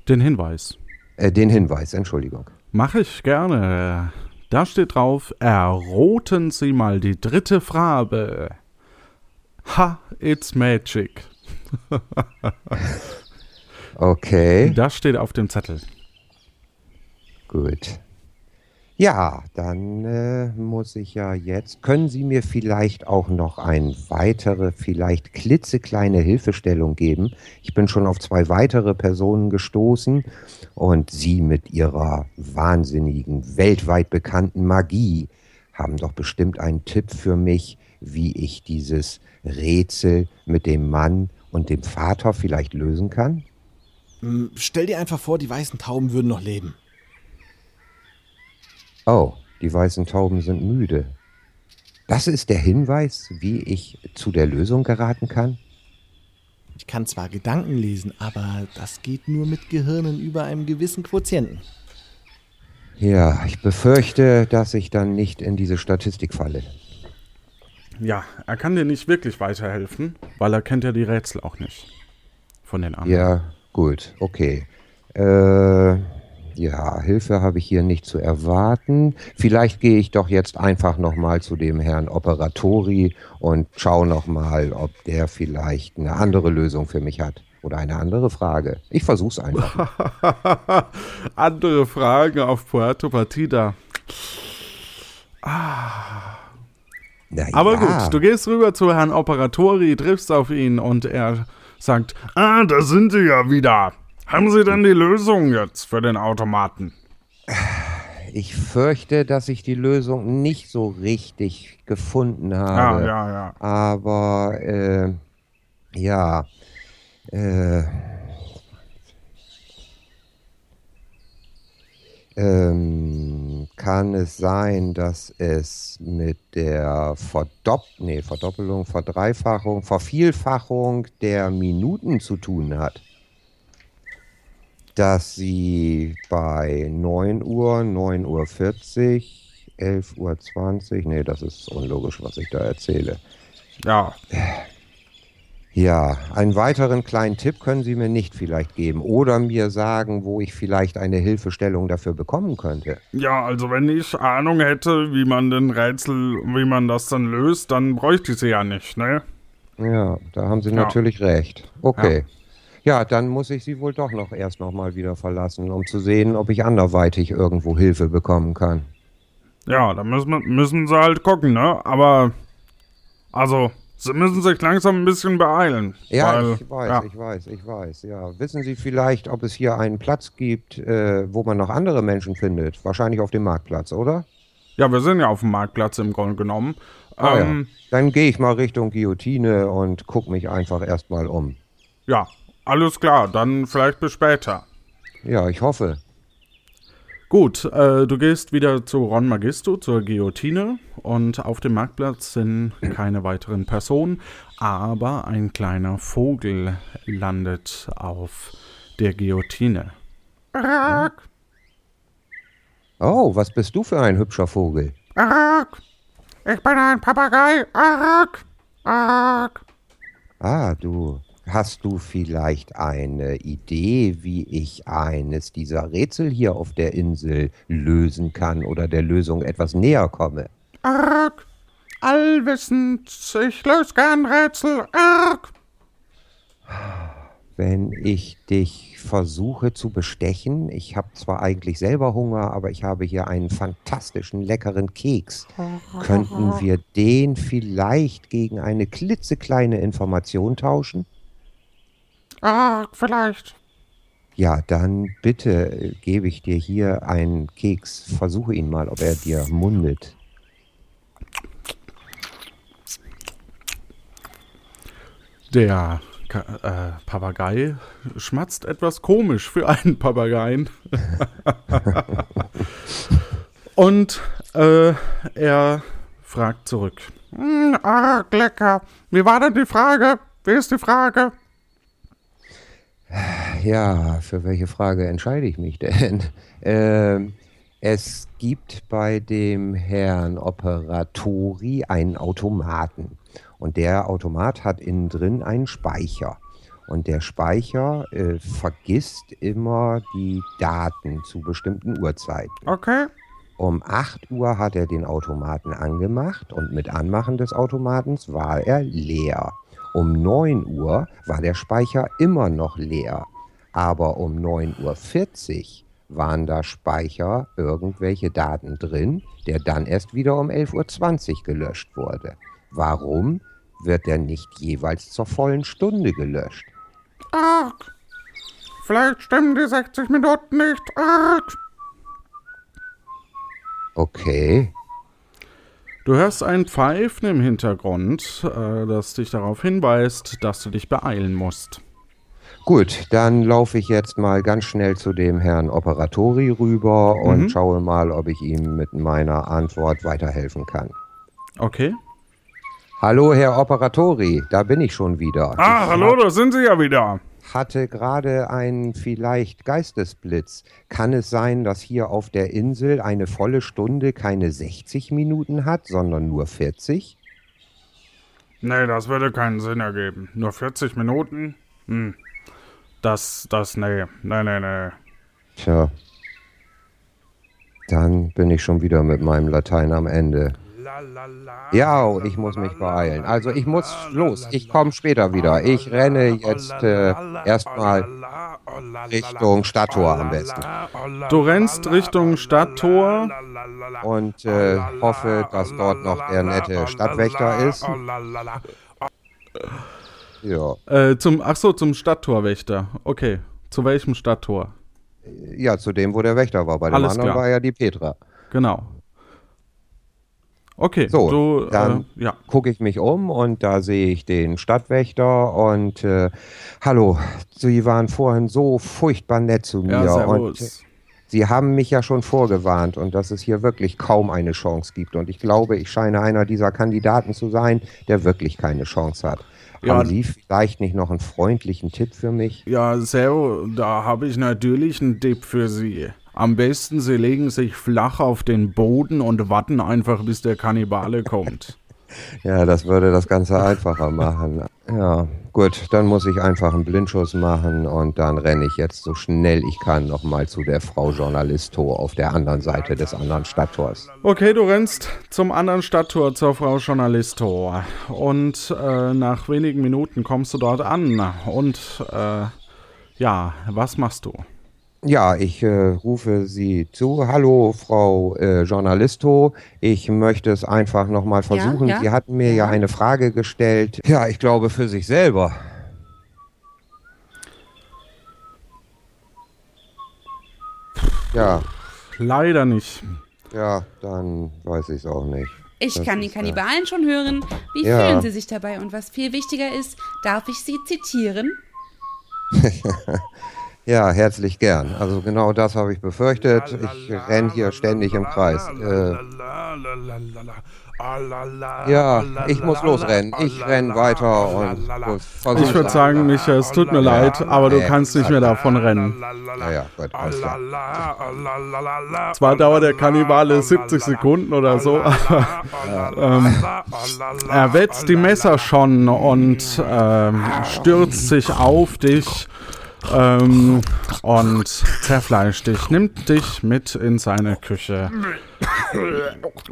Den Hinweis. Äh, den Hinweis, Entschuldigung. Mache ich gerne. Da steht drauf, erroten Sie mal die dritte Farbe. Ha, it's magic. Okay, Das steht auf dem Zettel. gut. Ja, dann äh, muss ich ja jetzt. Können Sie mir vielleicht auch noch eine weitere, vielleicht klitzekleine Hilfestellung geben? Ich bin schon auf zwei weitere Personen gestoßen und Sie mit Ihrer wahnsinnigen, weltweit bekannten Magie haben doch bestimmt einen Tipp für mich, wie ich dieses Rätsel mit dem Mann und dem Vater vielleicht lösen kann? Hm, Stell dir einfach vor, die weißen Tauben würden noch leben. Oh, die weißen Tauben sind müde. Das ist der Hinweis, wie ich zu der Lösung geraten kann? Ich kann zwar Gedanken lesen, aber das geht nur mit Gehirnen über einem gewissen Quotienten. Ja, ich befürchte, dass ich dann nicht in diese Statistik falle. Ja, er kann dir nicht wirklich weiterhelfen, weil er kennt ja die Rätsel auch nicht. Von den anderen. Ja, gut, okay. Äh, ja, Hilfe habe ich hier nicht zu erwarten. Vielleicht gehe ich doch jetzt einfach nochmal zu dem Herrn Operatori und schaue nochmal, ob der vielleicht eine andere Lösung für mich hat. Oder eine andere Frage. Ich versuch's einfach. *laughs* Andere Fragen auf Puerto Partida. Aber ja. gut, du gehst rüber zu Herrn Operatori, triffst auf ihn und er sagt, ah, da sind Sie ja wieder. Haben Sie denn die Lösung jetzt für den Automaten? Ich fürchte, dass ich die Lösung nicht so richtig gefunden Ja, habe. ja, ja. Aber äh, ja, äh, ähm, kann es sein, dass es mit der Verdopp nee, Verdoppelung, Verdreifachung, Vervielfachung der Minuten zu tun hat? Dass sie bei 9 Uhr, 9 Uhr 40, 11 Uhr 20, nee, das ist unlogisch, was ich da erzähle. Ja, Ja, einen weiteren kleinen Tipp können Sie mir nicht vielleicht geben oder mir sagen, wo ich vielleicht eine Hilfestellung dafür bekommen könnte. ja, also wenn ich Ahnung hätte, wie man den Rätsel, wie man das dann löst, dann bräuchte ich sie ja nicht, ne? Ja, da haben Sie Ja. natürlich recht. Okay. Ja. Dann muss ich Sie wohl doch noch erst noch mal wieder verlassen, um zu sehen, ob ich anderweitig irgendwo Hilfe bekommen kann. Ja, da müssen, müssen sie halt gucken, ne? Aber, also, sie müssen sich langsam ein bisschen beeilen. Ja, weil, ich weiß, ja. ich weiß, ich weiß. Ja, wissen Sie vielleicht, ob es hier einen Platz gibt, äh, wo man noch andere Menschen findet? Wahrscheinlich auf dem Marktplatz, oder? Ja, wir sind ja auf dem Marktplatz im Grunde genommen. Ah, ähm, ja. Dann gehe ich mal Richtung Guillotine und guck mich einfach erstmal um. ja, alles klar, dann vielleicht bis später. Ja, ich hoffe. Gut, äh, du gehst wieder zu Ron Magisto, zur Guillotine. Und auf dem Marktplatz sind keine weiteren Personen, aber ein kleiner Vogel landet auf der Guillotine. Oh, was bist du für ein hübscher Vogel? Ich bin ein Papagei. Ah, du. Hast du vielleicht eine Idee, wie ich eines dieser Rätsel hier auf der Insel lösen kann oder der Lösung etwas näher komme? Allwissend, ich löse gern Rätsel. Wenn ich dich versuche zu bestechen, ich habe zwar eigentlich selber Hunger, aber ich habe hier einen fantastischen leckeren Keks. Könnten wir den vielleicht gegen eine klitzekleine Information tauschen? Ah, vielleicht. Ja, dann bitte äh, gebe ich dir hier einen Keks. Versuche ihn mal, ob er dir mundet. Der Ka äh, Papagei schmatzt etwas komisch für einen Papageien. *laughs* Und äh, er fragt zurück. Hm, ah, lecker. Wie war denn die Frage? Wie ist die Frage? Ja, für welche Frage entscheide ich mich denn? *laughs* Ähm, es gibt bei dem Herrn Operatori einen Automaten. Und der Automat hat innen drin einen Speicher. Und der Speicher äh, vergisst immer die Daten zu bestimmten Uhrzeiten. Okay. Um 8 Uhr hat er den Automaten angemacht und mit Anmachen des Automatens war er leer. Um 9 Uhr war der Speicher immer noch leer. Aber um 9.40 Uhr waren da Speicher irgendwelche Daten drin, der dann erst wieder um 11.20 Uhr gelöscht wurde. Warum wird der nicht jeweils zur vollen Stunde gelöscht? Arg. Vielleicht stimmen die 60 Minuten nicht. Arg. Okay, Du hörst ein Pfeifen im Hintergrund, äh, das dich darauf hinweist, dass du dich beeilen musst. Gut, dann laufe ich jetzt mal ganz schnell zu dem Herrn Operatori rüber und Mhm. schaue mal, ob ich ihm mit meiner Antwort weiterhelfen kann. Okay. Hallo, Herr Operatori, da bin ich schon wieder. Ah, ich hallo, da sind sie ja wieder. Hatte gerade einen vielleicht Geistesblitz. Kann es sein, dass hier auf der Insel eine volle Stunde keine 60 Minuten hat, sondern nur 40? Nee, das würde keinen Sinn ergeben. Nur 40 Minuten? Hm. Das, das, nee. Nee, nee, nee. Tja. Dann bin ich schon wieder mit meinem Latein am Ende. Ja, ich muss mich beeilen. Also ich muss los. Ich komme später wieder. Ich renne jetzt äh, erstmal Richtung Stadttor am besten. Du rennst Richtung Stadttor. Und äh, hoffe, dass dort noch der nette Stadtwächter ist. Ja, Äh, zum, ach so, zum Stadttorwächter. Okay. Zu welchem Stadttor? ja, zu dem, wo der Wächter war. Bei dem Alles anderen klar. war ja die Petra. Genau. Okay, So, du, dann äh, ja. gucke ich mich um und da sehe ich den Stadtwächter und äh, hallo, Sie waren vorhin so furchtbar nett zu mir Ja, und servus. Sie haben mich ja schon vorgewarnt und dass es hier wirklich kaum eine Chance gibt und ich glaube, ich scheine einer dieser Kandidaten zu sein, der wirklich keine Chance hat. Ja. Haben Sie vielleicht nicht noch einen freundlichen Tipp für mich? Ja, Servo, da habe ich natürlich einen Tipp für Sie. Am besten, Sie legen sich flach auf den Boden und warten einfach, bis der Kannibale kommt. *laughs* Ja, das würde das Ganze einfacher machen. Ja, gut, dann muss ich einfach einen Blindschuss machen und dann renne ich jetzt so schnell ich kann nochmal zu der Frau Journalisto auf der anderen Seite des anderen Stadttors. Okay, du rennst zum anderen Stadttor zur Frau Journalisto. Und äh, nach wenigen Minuten kommst du dort an. Und äh, ja, was machst du? Ja, ich äh, rufe Sie zu. Hallo, Frau äh, Journalisto. Ich möchte es einfach nochmal versuchen. ja? Sie hatten mir ja. Ja. eine Frage gestellt. Ja, ich glaube für sich selber. Ja, Leider nicht. ja, dann weiß ich es auch nicht. Ich Das kann die äh, Kannibalen schon hören. Wie Ja. fühlen Sie sich dabei? Und was viel wichtiger ist, darf ich Sie zitieren? *laughs* Ja, herzlich gern. Also genau das habe ich befürchtet. Ich renne hier ständig im Kreis. Äh, ja, ich muss losrennen. Ich renne weiter und. Ich würde sagen, Micha, es tut mir leid, aber du kannst nicht mehr davon rennen. Ja, ja, gut, alles klar. Zwar dauert der Kannibale 70 Sekunden oder so, aber ähm, er wetzt die Messer schon und ähm, stürzt sich auf dich ähm, und zerfleischt dich, nimmt dich mit in seine Küche.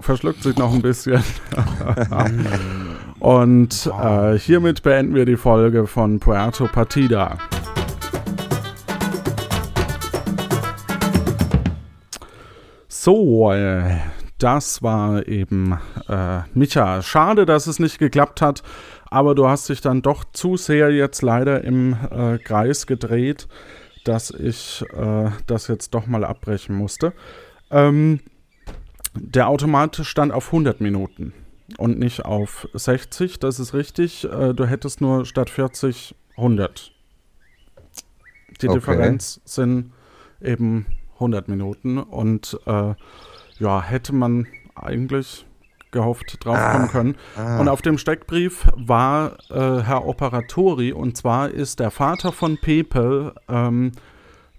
Verschluckt sich noch ein bisschen. *laughs* und äh, hiermit beenden wir die Folge von Puerto Partida. So, äh, das war eben äh, Micha. Schade, dass es nicht geklappt hat, aber du hast dich dann doch zu sehr jetzt leider im äh, Kreis gedreht, dass ich äh, das jetzt doch mal abbrechen musste. Ähm, der Automat stand auf 100 Minuten und nicht auf 60, das ist richtig. Äh, du hättest nur statt 40 100. Die Okay. Differenz sind eben 100 Minuten und äh, ja, hätte man eigentlich gehofft draufkommen können. Und auf dem Steckbrief war äh, Herr Operatori und zwar ist der Vater von Pepe ähm,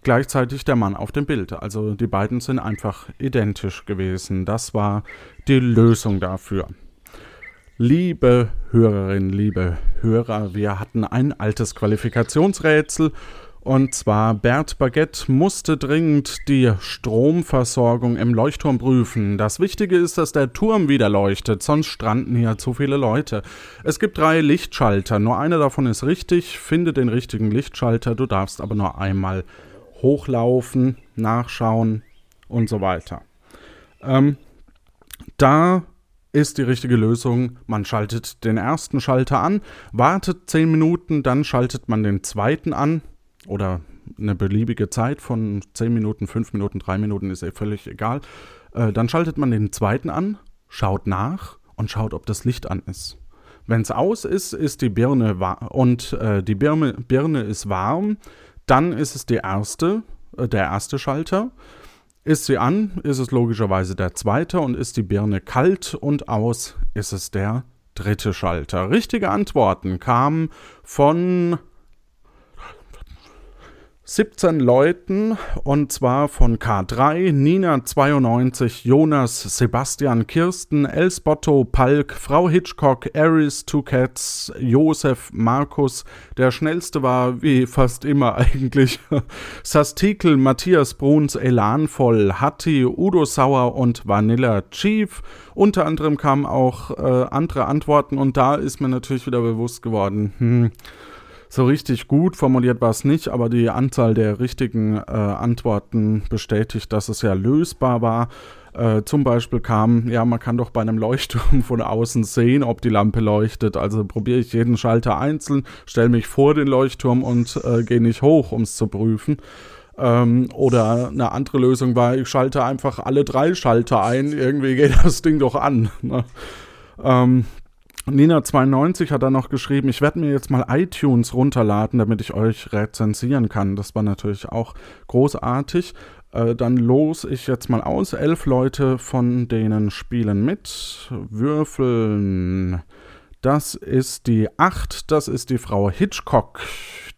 gleichzeitig der Mann auf dem Bild. Also die beiden sind einfach identisch gewesen. Das war die Lösung dafür. Liebe Hörerinnen, liebe Hörer, wir hatten ein altes Qualifikationsrätsel und zwar Bert Baguette musste dringend die Stromversorgung im Leuchtturm prüfen. Das Wichtige ist, dass der Turm wieder leuchtet, sonst stranden hier zu viele Leute. Es gibt drei Lichtschalter, nur einer davon ist richtig. Finde den richtigen Lichtschalter, du darfst aber nur einmal hochlaufen, nachschauen und so weiter. Ähm, da ist die richtige Lösung. Man schaltet den ersten Schalter an, wartet 10 Minuten, dann schaltet man den zweiten an oder eine beliebige Zeit von 10 Minuten, 5 Minuten, 3 Minuten ist ja völlig egal. Äh, dann schaltet man den zweiten an, schaut nach und schaut, ob das Licht an ist. Wenn es aus ist, ist die Birne und äh, die Birne, Birne ist warm, dann ist es die erste, äh, der erste Schalter. Ist sie an, ist es logischerweise der zweite und ist die Birne kalt und aus, ist es der dritte Schalter. Richtige Antworten kamen von 17 Leuten und zwar von K3, Nina 92, Jonas, Sebastian, Kirsten, Elsbotto, Palk, Frau Hitchcock, Aris, Two Cats, Josef, Markus. Der schnellste war wie fast immer *laughs* eigentlich Sastikel, Matthias Bruns, Elanvoll, Hatti, Udo Sauer und Vanilla Chief. Unter anderem kamen auch äh, andere Antworten und da ist mir natürlich wieder bewusst geworden, hm, so richtig gut formuliert war es nicht, aber die Anzahl der richtigen äh, Antworten bestätigt, dass es ja lösbar war. Äh, zum Beispiel kam, ja, man kann doch bei einem Leuchtturm von außen sehen, ob die Lampe leuchtet. Also probiere ich jeden Schalter einzeln, stelle mich vor den Leuchtturm und äh, gehe nicht hoch, um es zu prüfen. Ähm, oder eine andere Lösung war, ich schalte einfach alle drei Schalter ein, irgendwie geht das Ding doch an. Ne? Ähm, Nina92 hat dann noch geschrieben, ich werde mir jetzt mal iTunes runterladen, damit ich euch rezensieren kann. Das war natürlich auch großartig. Äh, dann los ich jetzt mal aus. Elf Leute von denen spielen mit. Würfeln. Das ist die 8, das ist die Frau Hitchcock.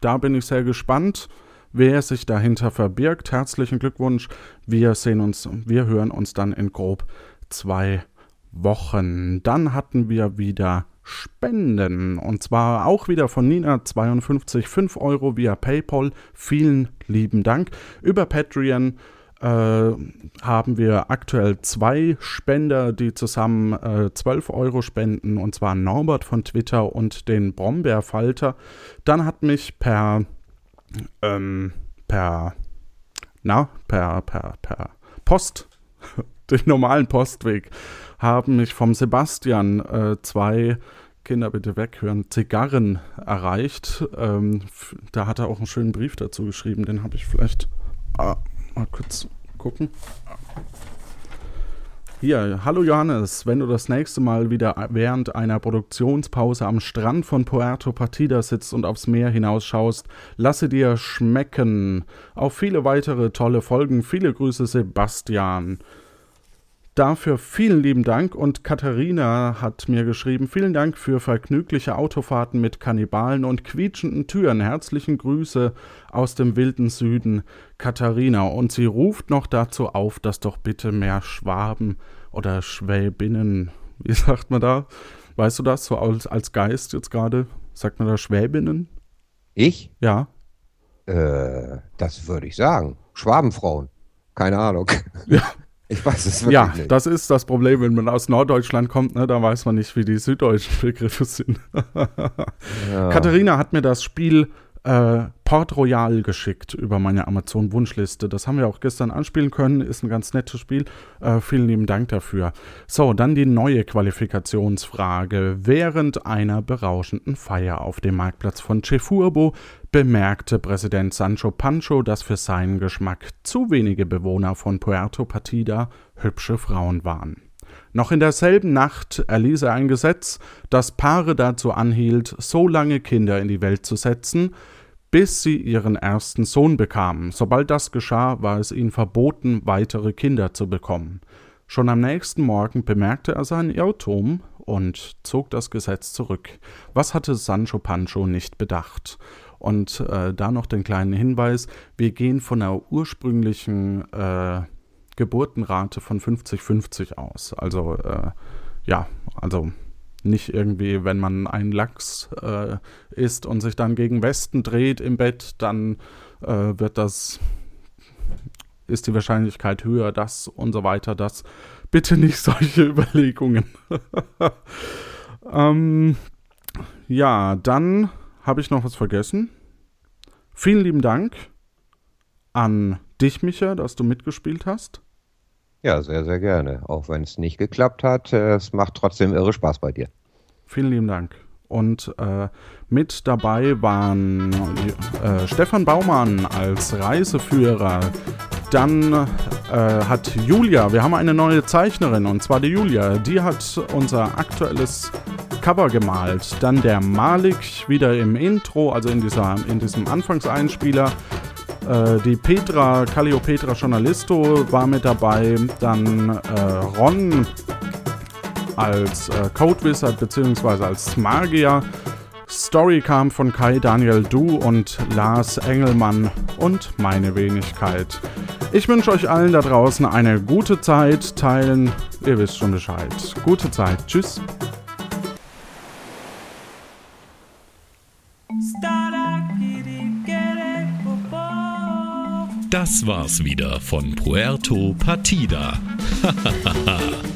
Da bin ich sehr gespannt, wer sich dahinter verbirgt. Herzlichen Glückwunsch. Wir sehen uns, wir hören uns dann in grob zwei Wochen. Dann hatten wir wieder Spenden und zwar auch wieder von Nina52 5 Euro via PayPal. Vielen lieben Dank. Über Patreon äh, haben wir aktuell zwei Spender, die zusammen äh, 12 Euro spenden und zwar Norbert von Twitter und den Brombeerfalter. Dann hat mich per ähm, per na, per, per, per Post, *laughs* den normalen Postweg, haben mich vom Sebastian äh, zwei Kinder bitte weghören, Zigarren erreicht. Ähm, da hat er auch einen schönen Brief dazu geschrieben, den habe ich vielleicht ah, mal kurz gucken. Hier, hallo Johannes, wenn du das nächste Mal wieder während einer Produktionspause am Strand von Puerto Partida sitzt und aufs Meer hinausschaust, lasse dir schmecken. Auf viele weitere tolle Folgen, viele Grüße Sebastian. Dafür vielen lieben Dank und Katharina hat mir geschrieben, vielen Dank für vergnügliche Autofahrten mit Kannibalen und quietschenden Türen. Herzlichen Grüße aus dem wilden Süden, Katharina. Und sie ruft noch dazu auf, dass doch bitte mehr Schwaben oder Schwäbinnen, wie *laughs* sagt man da? Weißt du das, so als, als Geist jetzt gerade? Sagt man da Schwäbinnen? Ich? Ja. Äh, das würde ich sagen. Schwabenfrauen. Keine Ahnung. Ja. *laughs* Ich weiß es wirklich Ja, nicht. das ist das Problem, wenn man aus Norddeutschland kommt, ne, da weiß man nicht, wie die süddeutschen Begriffe sind. Ja. *laughs* Katharina hat mir das Spiel äh, Port Royal geschickt über meine Amazon-Wunschliste. Das haben wir auch gestern anspielen können. Ist ein ganz nettes Spiel. Äh, vielen lieben Dank dafür. So, dann die neue Qualifikationsfrage. Während einer berauschenden Feier auf dem Marktplatz von Chefurbo bemerkte Präsident Sancho Pancho, dass für seinen Geschmack zu wenige Bewohner von Puerto Partida hübsche Frauen waren. Noch in derselben Nacht erließ er ein Gesetz, das Paare dazu anhielt, so lange Kinder in die Welt zu setzen, bis sie ihren ersten Sohn bekamen. Sobald das geschah, war es ihnen verboten, weitere Kinder zu bekommen. Schon am nächsten Morgen bemerkte er seinen Irrtum und zog das Gesetz zurück. Was hatte Sancho Pancho nicht bedacht? Und äh, da noch den kleinen Hinweis, wir gehen von der ursprünglichen äh, Geburtenrate von 50-50 aus. Also äh, ja, also nicht irgendwie, wenn man einen Lachs äh, isst und sich dann gegen Westen dreht im Bett, dann äh, wird das, ist die Wahrscheinlichkeit höher, das und so weiter, das. *laughs* Bitte nicht solche *laughs* Überlegungen. *laughs* ähm, ja, dann habe ich noch was vergessen. Vielen lieben Dank an dich, Micha, dass du mitgespielt hast. Ja, sehr, sehr gerne. Auch wenn es nicht geklappt hat, äh, es macht trotzdem irre Spaß bei dir. Vielen lieben Dank. Und äh, mit dabei waren äh, Stefan Baumann als Reiseführer. Dann äh, hat Julia, wir haben eine neue Zeichnerin und zwar die Julia, die hat unser aktuelles Cover gemalt. Dann der Malik wieder im Intro, also in, dieser, in diesem Anfangseinspieler. Äh, die Petra, Calliopetra Journalisto war mit dabei. Dann äh, Ron als äh, Code Wizard bzw. als Magier. Story kam von Kai Daniel Du und Lars Engelmann und meine Wenigkeit. Ich wünsche euch allen da draußen eine gute Zeit. Teilen, ihr wisst schon Bescheid. Gute Zeit. Tschüss. Das war's wieder von Puerto Partida. *laughs*